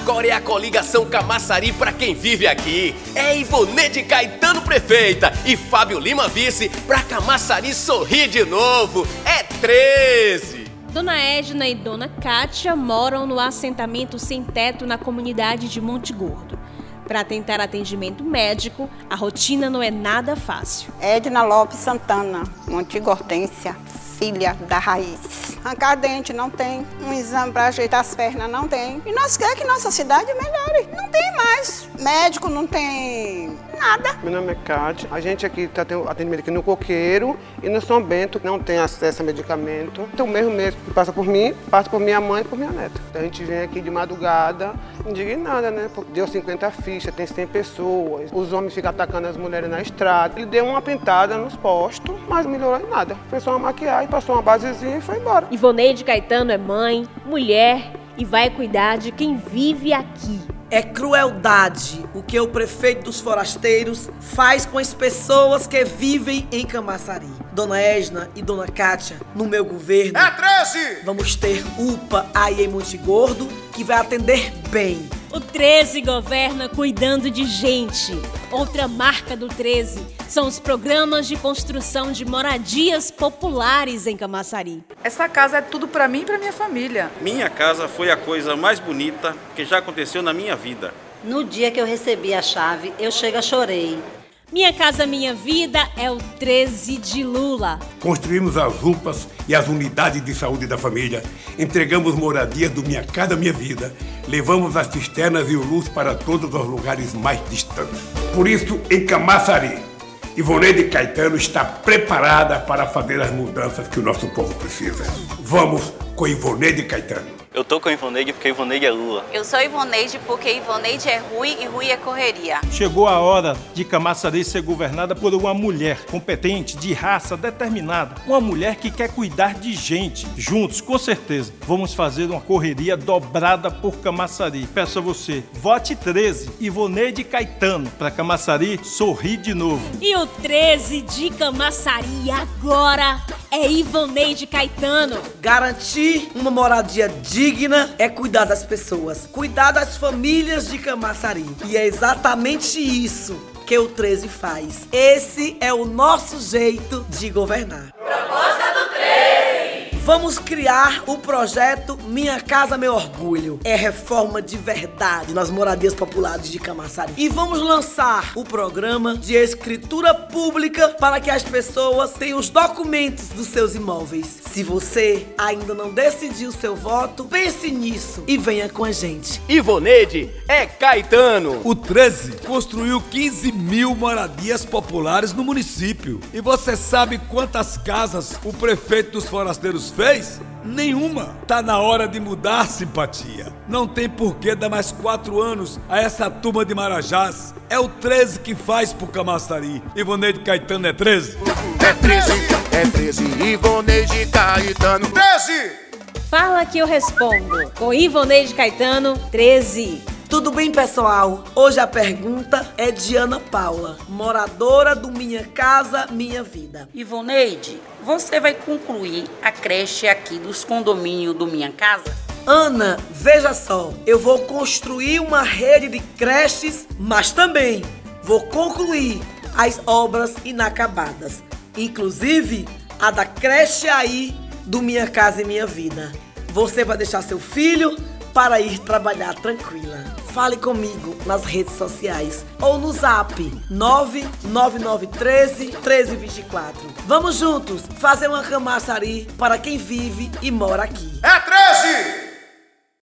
Agora é a coligação Camaçari pra quem vive aqui. É Ivonede Caetano prefeita e Fábio Lima vice pra Camaçari sorrir de novo. É 13. Dona Edna e Dona Kátia moram no assentamento sem teto na comunidade de Monte Gordo. Para tentar atendimento médico, a rotina não é nada fácil. Edna Lopes Santana, Monte Hortência, filha da Raiz. Arrancar dente não tem, um exame para ajeitar as pernas não tem. E nós queremos que nossa cidade melhore. Não tem mais. Médico não tem nada. Meu nome é Cátia. A gente aqui está tendo atendimento aqui no Coqueiro e no São Bento não tem acesso a medicamento. Então mesmo mesmo que passa por mim, passa por minha mãe e por minha neta. Então, a gente vem aqui de madrugada, indignada, né? Porque deu 50 fichas, tem 100 pessoas. Os homens ficam atacando as mulheres na estrada. Ele deu uma pintada nos postos, mas melhorou em nada. Só uma maquiagem, passou uma basezinha e foi embora. Ivoneide Caetano é mãe, mulher e vai cuidar de quem vive aqui. É crueldade o que o prefeito dos forasteiros faz com as pessoas que vivem em Camaçari. Dona Esna e Dona Kátia, no meu governo. É 13! Vamos ter UPA aí em Monte Gordo que vai atender bem. O 13 governa cuidando de gente. Outra marca do 13 são os programas de construção de moradias populares em Camaçari. Essa casa é tudo para mim e para minha família. Minha casa foi a coisa mais bonita que já aconteceu na minha vida. No dia que eu recebi a chave, eu chega chorei. Minha Casa Minha Vida é o 13 de Lula. Construímos as UPAs e as unidades de saúde da família, entregamos moradias do Minha Casa Minha Vida, levamos as cisternas e o luz para todos os lugares mais distantes. Por isso, em Camaçari, Ivoneide Caetano está preparada para fazer as mudanças que o nosso povo precisa. Vamos com Ivoneide Caetano. Eu tô com a Ivoneide porque a Ivoneide é Lula. Eu sou Ivoneide porque Ivoneide é Rui e Rui é correria. Chegou a hora de Camaçari ser governada por uma mulher competente, de raça determinada. Uma mulher que quer cuidar de gente. Juntos, com certeza, vamos fazer uma correria dobrada por Camaçari. Peço a você, vote 13, Ivoneide Caetano, para Camaçari sorrir de novo. E o 13 de Camaçari agora é Ivoneide Caetano. Garantir uma moradia digna é cuidar das pessoas, cuidar das famílias de Camaçari. E é exatamente isso que o 13 faz. Esse é o nosso jeito de governar. Proposta do 13! Vamos criar o projeto Minha Casa Meu Orgulho. É reforma de verdade nas moradias populares de Camaçari. E vamos lançar o programa de escritura pública para que as pessoas tenham os documentos dos seus imóveis. Se você ainda não decidiu seu voto, pense nisso e venha com a gente. Ivoneide é Caetano. O 13 construiu 15 mil moradias populares no município. E você sabe quantas casas o prefeito dos forasteiros fez? Nenhuma. Tá na hora de mudar, simpatia. Não tem por que dar mais quatro anos a essa turma de Marajás. É o 13 que faz pro Camaçari. Ivoneide Caetano é 13. É 13, é 13, Ivoneide Caetano. 13! Fala que eu respondo. Com Ivoneide Caetano, 13. Tudo bem, pessoal? Hoje a pergunta é de Ana Paula, moradora do Minha Casa Minha Vida. Ivoneide, você vai concluir a creche aqui dos condomínios do Minha Casa? Ana, veja só, eu vou construir uma rede de creches, mas também vou concluir as obras inacabadas, inclusive a da creche aí do Minha Casa e Minha Vida. Você vai deixar seu filho para ir trabalhar tranquila. Fale comigo nas redes sociais ou no zap 99913 1324. Vamos juntos fazer uma camaçari para quem vive e mora aqui. É